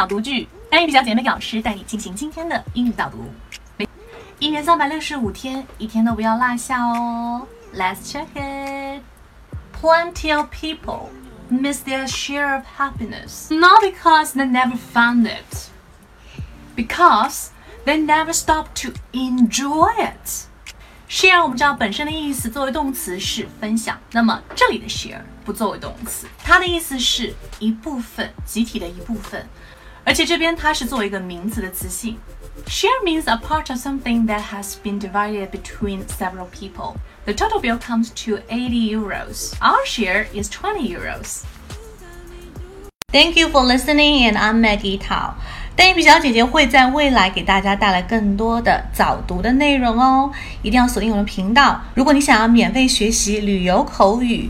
朗读句，单语比较姐妹老师带你进行今天的英语导读。一年三百六十五天，一天都不要落下哦。Let's check it. Plenty of people miss their share of happiness, not because they never found it, because they never stop to enjoy it. share 我们知道本身的意思作为动词是分享，那么这里的 share 不作为动词，它的意思是一部分，集体的一部分，而且这边它是作为一个名词的词性。Share means a part of something that has been divided between several people. The total bill comes to 80 euros. Our share is 20 euros. Thank you for listening, and I'm Maggie Tao. 单语小姐姐会在未来给大家带来更多的早读的内容哦，一定要锁定我的频道。如果你想要免费学习旅游口语、